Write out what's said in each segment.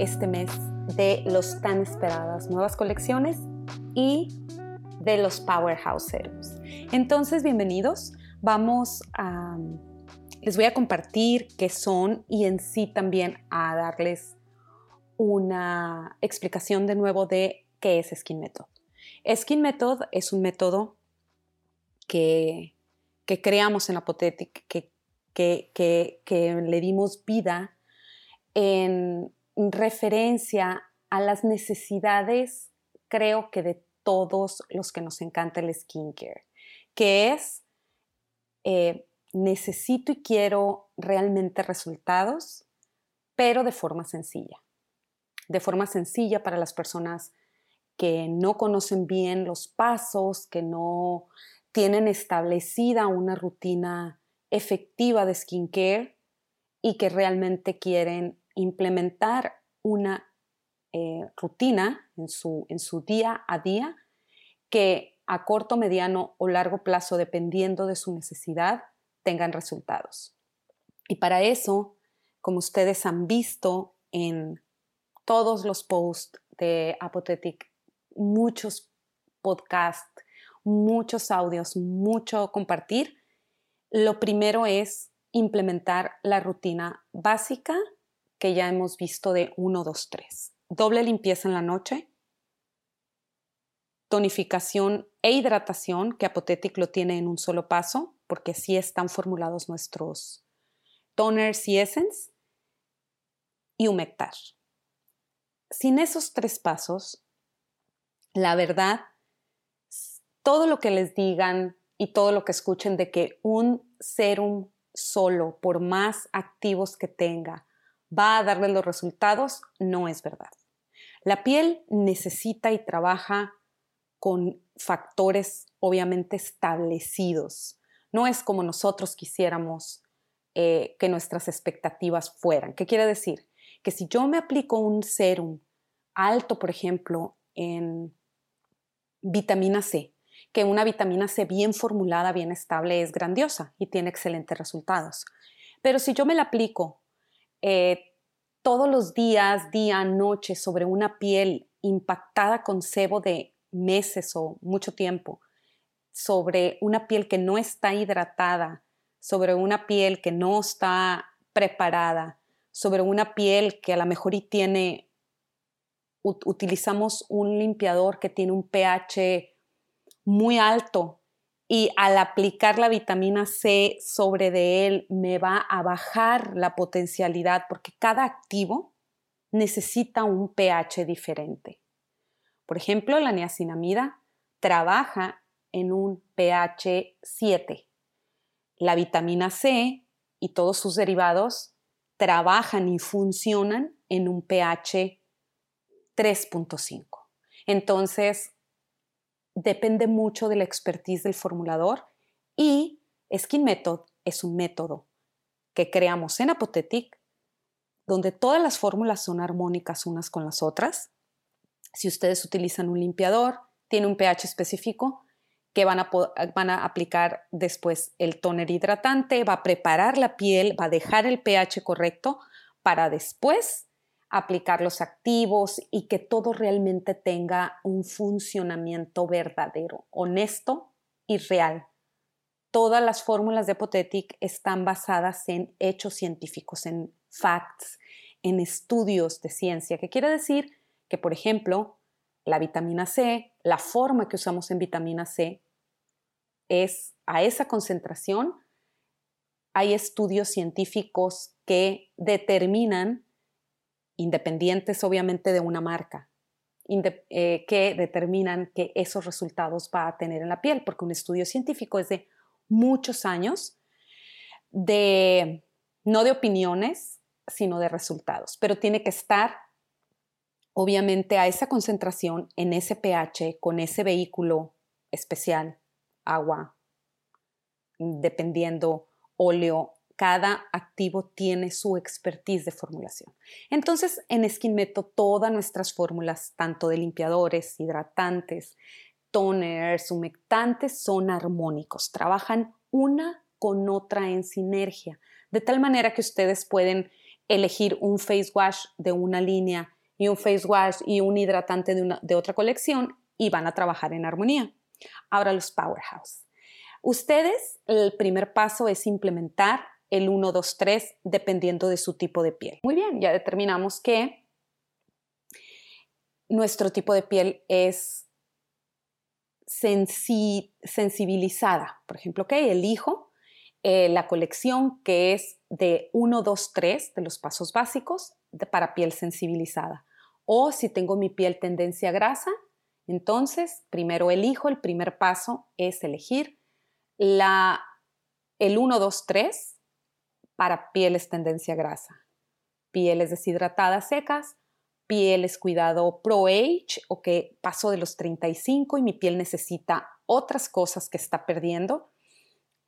este mes de los tan esperadas nuevas colecciones y de los Powerhouse. Entonces, bienvenidos. Vamos a... Les voy a compartir qué son y en sí también a darles una explicación de nuevo de qué es Skin Method. Skin Method es un método que, que creamos en Apothetic, que, que, que le dimos vida en referencia a las necesidades, creo que de todos los que nos encanta el skincare, que es eh, necesito y quiero realmente resultados, pero de forma sencilla. De forma sencilla para las personas que no conocen bien los pasos, que no tienen establecida una rutina efectiva de skincare y que realmente quieren implementar una eh, rutina en su, en su día a día que a corto, mediano o largo plazo, dependiendo de su necesidad, tengan resultados. Y para eso, como ustedes han visto en todos los posts de Apothetic, muchos podcasts, muchos audios, mucho compartir, lo primero es implementar la rutina básica que ya hemos visto de 1, 2, 3. Doble limpieza en la noche, tonificación e hidratación, que Apothetic lo tiene en un solo paso, porque así están formulados nuestros toners y essence, y humectar. Sin esos tres pasos, la verdad, todo lo que les digan y todo lo que escuchen de que un serum solo, por más activos que tenga, va a darle los resultados, no es verdad. La piel necesita y trabaja con factores obviamente establecidos. No es como nosotros quisiéramos eh, que nuestras expectativas fueran. ¿Qué quiere decir? Que si yo me aplico un serum alto, por ejemplo, en vitamina C, que una vitamina C bien formulada, bien estable, es grandiosa y tiene excelentes resultados. Pero si yo me la aplico eh, todos los días, día, noche, sobre una piel impactada con sebo de meses o mucho tiempo, sobre una piel que no está hidratada, sobre una piel que no está preparada, sobre una piel que a lo mejor y tiene, utilizamos un limpiador que tiene un pH muy alto y al aplicar la vitamina C sobre de él me va a bajar la potencialidad porque cada activo necesita un pH diferente. Por ejemplo, la niacinamida trabaja en un pH 7. La vitamina C y todos sus derivados trabajan y funcionan en un pH 3.5. Entonces, depende mucho de la expertise del formulador y Skin Method es un método que creamos en Apothetic donde todas las fórmulas son armónicas unas con las otras. Si ustedes utilizan un limpiador, tiene un pH específico que van a, van a aplicar después el toner hidratante, va a preparar la piel, va a dejar el pH correcto para después aplicar los activos y que todo realmente tenga un funcionamiento verdadero, honesto y real. Todas las fórmulas de Apothetic están basadas en hechos científicos, en facts, en estudios de ciencia, que quiere decir que, por ejemplo, la vitamina C, la forma que usamos en vitamina C es a esa concentración. Hay estudios científicos que determinan independientes obviamente de una marca, eh, que determinan que esos resultados va a tener en la piel, porque un estudio científico es de muchos años, de, no de opiniones, sino de resultados, pero tiene que estar obviamente a esa concentración en ese pH, con ese vehículo especial, agua, dependiendo, óleo, cada activo tiene su expertise de formulación. Entonces, en Skin Method, todas nuestras fórmulas, tanto de limpiadores, hidratantes, toners, humectantes, son armónicos, trabajan una con otra en sinergia, de tal manera que ustedes pueden elegir un face wash de una línea y un face wash y un hidratante de, de otra colección y van a trabajar en armonía. Ahora los powerhouse. Ustedes, el primer paso es implementar el 1, 2, 3 dependiendo de su tipo de piel. Muy bien, ya determinamos que nuestro tipo de piel es sensibilizada. Por ejemplo, que elijo eh, la colección que es de 1, 2, 3 de los pasos básicos para piel sensibilizada. O si tengo mi piel tendencia grasa, entonces primero elijo, el primer paso es elegir la, el 1, 2, 3 para pieles tendencia grasa, pieles deshidratadas secas, pieles cuidado pro age o que paso de los 35 y mi piel necesita otras cosas que está perdiendo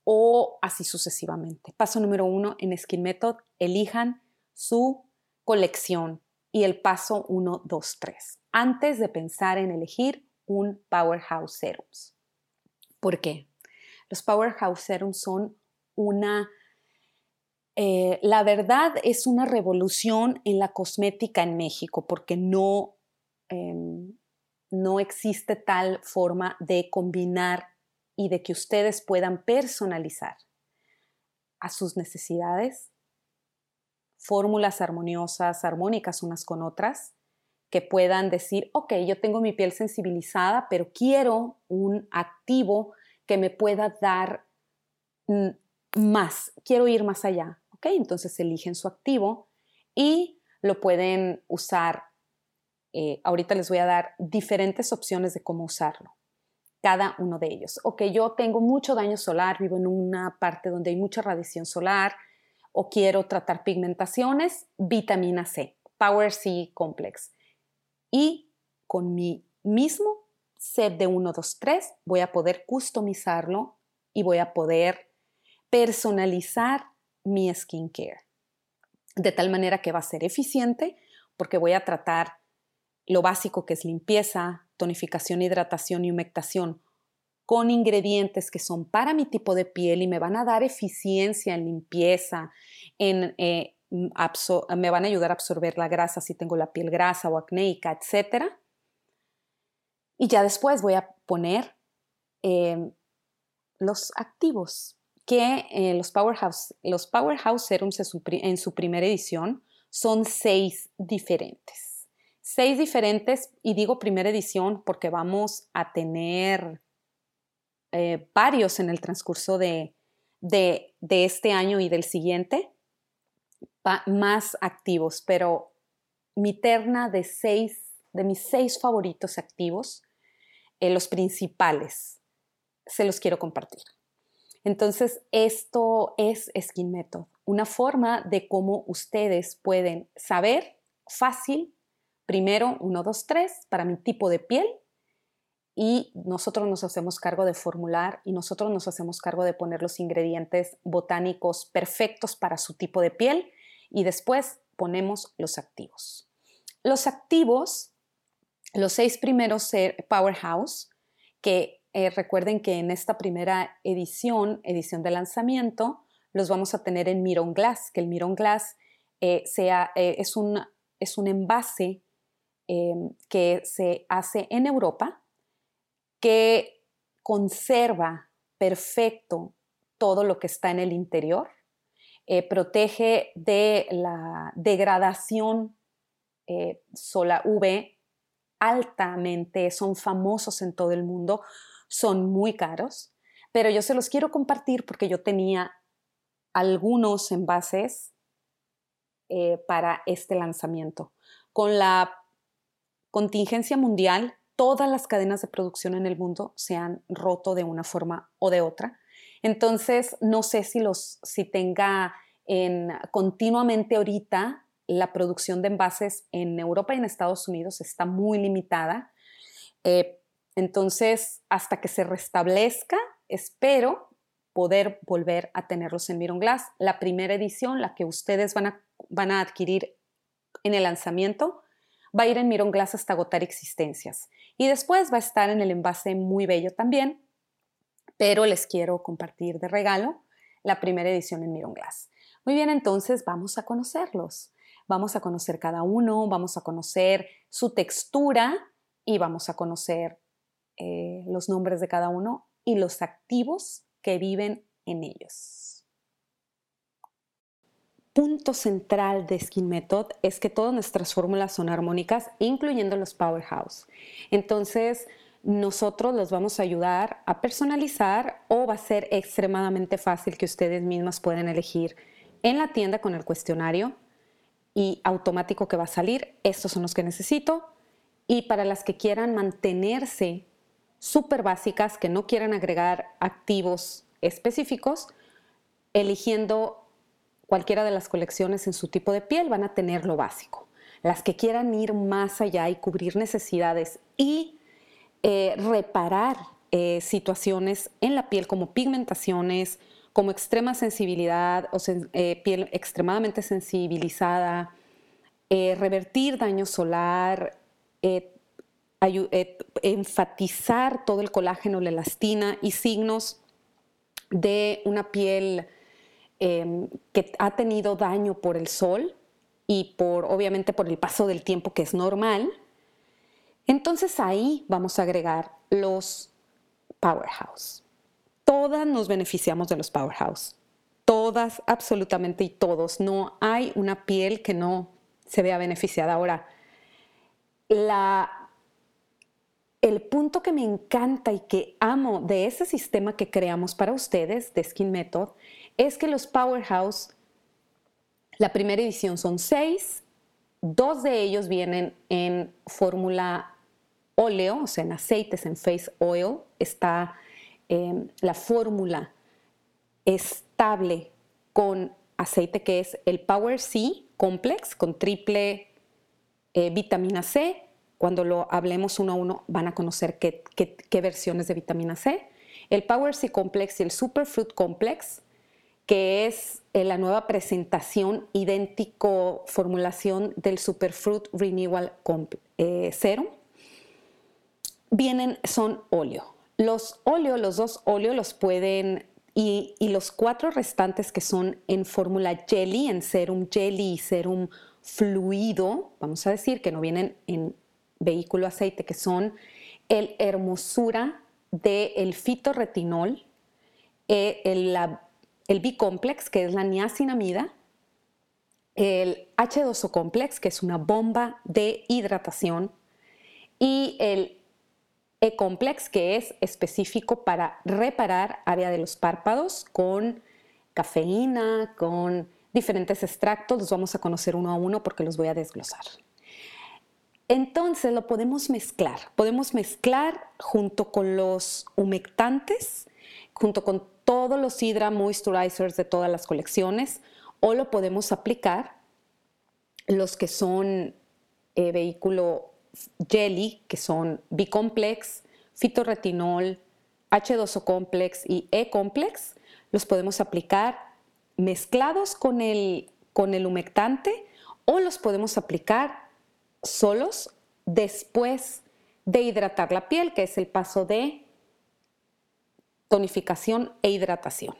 o así sucesivamente. Paso número uno en Skin Method, elijan su colección y el paso 1, 2, 3 antes de pensar en elegir un Powerhouse Serums. ¿Por qué? Los Powerhouse Serums son una eh, la verdad es una revolución en la cosmética en México porque no, em, no existe tal forma de combinar y de que ustedes puedan personalizar a sus necesidades fórmulas armoniosas, armónicas unas con otras, que puedan decir, ok, yo tengo mi piel sensibilizada, pero quiero un activo que me pueda dar mm, más, quiero ir más allá. Entonces eligen su activo y lo pueden usar. Eh, ahorita les voy a dar diferentes opciones de cómo usarlo, cada uno de ellos. Ok, yo tengo mucho daño solar, vivo en una parte donde hay mucha radiación solar o quiero tratar pigmentaciones, vitamina C, Power C Complex. Y con mi mismo set de 1, 2, 3 voy a poder customizarlo y voy a poder personalizar mi skincare. De tal manera que va a ser eficiente porque voy a tratar lo básico que es limpieza, tonificación, hidratación y humectación con ingredientes que son para mi tipo de piel y me van a dar eficiencia en limpieza, en, eh, me van a ayudar a absorber la grasa si tengo la piel grasa o acnéica, etc. Y ya después voy a poner eh, los activos, que eh, los, powerhouse, los Powerhouse Serums en su, primera edición son seis diferentes. Seis diferentes, y digo primera edición porque vamos a tener eh, varios en el transcurso de, de, este año y del siguiente, más activos, pero mi terna de seis, de mis seis favoritos activos, eh, los principales, se los quiero compartir. Entonces, esto es Skin Method, una forma de cómo ustedes pueden saber fácil, primero, uno, dos, tres, para mi tipo de piel, y nosotros nos hacemos cargo de formular y nosotros nos hacemos cargo de poner los ingredientes botánicos perfectos para su tipo de piel y después ponemos los activos. Los activos, los seis primeros Powerhouse, que eh, recuerden que en esta primera edición, edición de lanzamiento, los vamos a tener en Miron Glass, que el Miron Glass eh, sea, eh, es, un, es, un, envase que se hace en Europa, que conserva perfecto todo lo que está en el interior, protege de la degradación sola UV altamente, son famosos en todo el mundo son muy caros, pero yo se los quiero compartir porque yo tenía algunos envases eh, para este lanzamiento. Con la contingencia mundial, todas las cadenas de producción en el mundo se han roto de una forma o de otra. Entonces, no sé si, los, si tenga en, continuamente ahorita la producción de envases en Europa y en Estados Unidos está muy limitada. Eh, entonces, hasta que se restablezca, espero poder volver a tenerlos en Miron Glass. La primera edición, la que ustedes van a, van a adquirir en el lanzamiento, va a ir en Miron Glass hasta agotar existencias. Y después va a estar en el envase muy bello también, pero les quiero compartir de regalo la primera edición en Miron Glass. Muy bien, entonces vamos a conocerlos. Vamos a conocer cada uno, vamos a conocer su textura y vamos a conocer eh, los nombres de cada uno y los activos que viven en ellos. Punto central de Skin Method es que todas nuestras fórmulas son armónicas, incluyendo los Powerhouse. Entonces, nosotros los vamos a ayudar a personalizar o va a ser extremadamente fácil que ustedes mismas puedan elegir en la tienda con el cuestionario y automático que va a salir. Estos son los que necesito. Y para las que quieran mantenerse súper básicas, que no quieran agregar activos específicos, eligiendo cualquiera de las colecciones en su tipo de piel, van a tener lo básico. Las que quieran ir más allá y cubrir necesidades y eh, reparar eh, situaciones en la piel como pigmentaciones, como extrema sensibilidad o eh, piel extremadamente sensibilizada, revertir daño solar, enfatizar todo el colágeno, la elastina y signos de una piel em, que ha tenido daño por el sol y por obviamente por el paso del tiempo que es normal. Entonces ahí vamos a agregar los powerhouse. Todas nos beneficiamos de los powerhouse. Todas, absolutamente y todos. No hay una piel que no se vea beneficiada. Ahora, la el punto que me encanta y que amo de ese sistema que creamos para ustedes de Skin Method es que los Powerhouse, la primera edición son seis, dos de ellos vienen en fórmula óleo, o sea, en aceites, en face oil, está em, la fórmula estable con aceite que es el Power C Complex con triple eh, vitamina C cuando lo hablemos uno a uno van a conocer qué, versiones de vitamina C. El Power C Complex y el Superfruit Complex, que es eh, la nueva presentación, idéntico formulación del Superfruit Renewal eh, Serum, vienen, son óleo. Los óleo, los dos óleos los pueden, y, y los cuatro restantes que son en fórmula jelly, en serum jelly y serum fluido, vamos a decir que no vienen en vehículo aceite, que son el hermosura del fitorretinol, eh, el, el B-complex, que es la niacinamida, el H2O complex, que es una bomba de hidratación, y el E-complex, que es específico para reparar área de los párpados con cafeína, con diferentes extractos. Los vamos a conocer uno a uno porque los voy a desglosar. Entonces lo podemos mezclar. Podemos mezclar junto con los humectantes, junto con todos los Hydra Moisturizers de todas las colecciones, o lo podemos aplicar los que son eh, vehículo jelly, que son B-complex, fitorretinol, H2O complex y E-complex, los podemos aplicar mezclados con el, con el humectante o los podemos aplicar solos después de hidratar la piel, que es el paso de tonificación e hidratación.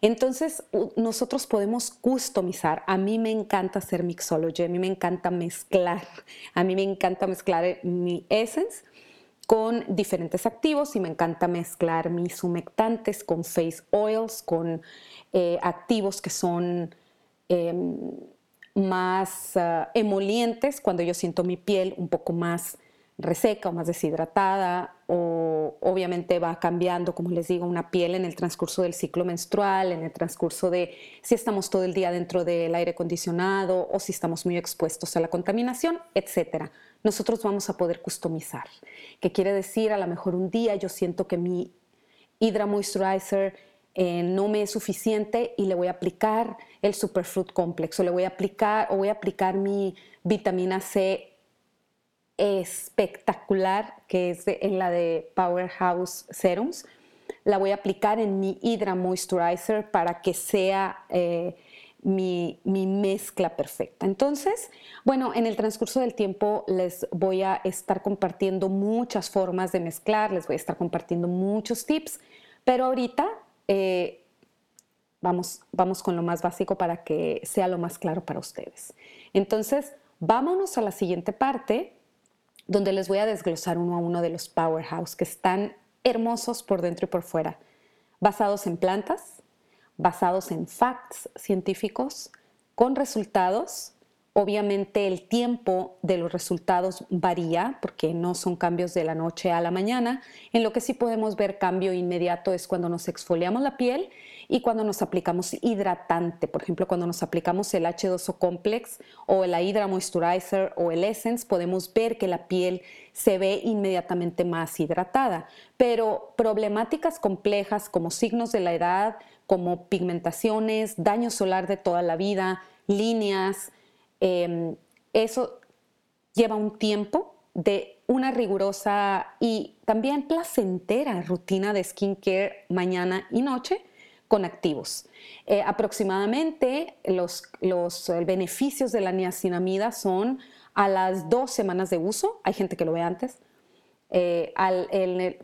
Entonces, nosotros podemos customizar. A mí me encanta hacer mixology, a mí me encanta mezclar, a mí me encanta mezclar mi essence con diferentes activos y me encanta mezclar mis humectantes con face oils, con eh, activos que son em, más ah, emolientes cuando yo siento mi piel un poco más reseca o más deshidratada o obviamente va cambiando, como les digo, una piel en el transcurso del ciclo menstrual, en el transcurso de si estamos todo el día dentro del aire acondicionado o si estamos muy expuestos a la contaminación, etcétera. Nosotros vamos a poder customizar, que quiere decir a lo mejor un día yo siento que mi Hydra Moisturizer eh, no me es suficiente y le voy a aplicar el Superfruit Complex o le voy a aplicar o voy a aplicar mi vitamina C espectacular que es en la de Powerhouse Serums. La voy a aplicar en mi Hydra Moisturizer para que sea eh, mi, mi, mezcla perfecta. Entonces, bueno, en el transcurso del tiempo les voy a estar compartiendo muchas formas de mezclar, les voy a estar compartiendo muchos tips, pero ahorita eh, vamos, vamos con lo más básico para que sea lo más claro para ustedes. Entonces, vámonos a la siguiente parte, donde les voy a desglosar uno a uno de los powerhouse que están hermosos por dentro y por fuera, basados en plantas, basados en facts científicos, con resultados Obviamente el tiempo de los resultados varía porque no son cambios de la noche a la mañana. En lo que sí podemos ver cambio inmediato es cuando nos exfoliamos la piel y cuando nos aplicamos hidratante. Por ejemplo, cuando nos aplicamos el H2O Complex o el Hydra Moisturizer o el Essence, podemos ver que la piel se ve inmediatamente más hidratada. Pero problemáticas complejas como signos de la edad, como pigmentaciones, daño solar de toda la vida, líneas, Em, eso lleva un tiempo de una rigurosa y también placentera rutina de skincare mañana y noche con activos. Eh, aproximadamente los, los beneficios de la niacinamida son a las dos semanas de uso, hay gente que lo ve antes, eh,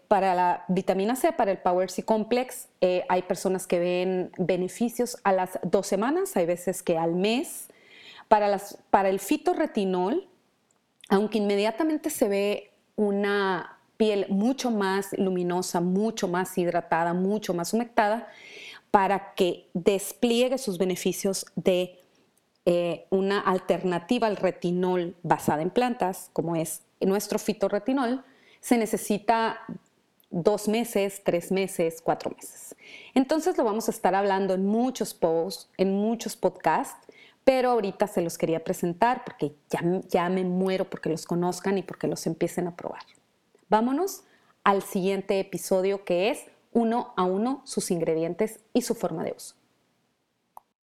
para la vitamina C, para el Power C Complex, eh, hay personas que ven beneficios a las dos semanas, hay veces que al mes, para, el fitorretinol, aunque inmediatamente se ve una piel mucho más luminosa, mucho más hidratada, mucho más humectada, para que despliegue sus beneficios de eh, una alternativa al retinol basada en plantas, como es nuestro fitorretinol, se necesita dos meses, tres meses, cuatro meses. Entonces lo vamos a estar hablando en muchos posts, en muchos podcasts, pero ahorita se los quería presentar porque ya, ya me muero porque los conozcan y porque los empiecen a probar. Vámonos al siguiente episodio que es uno a uno sus ingredientes y su forma de uso.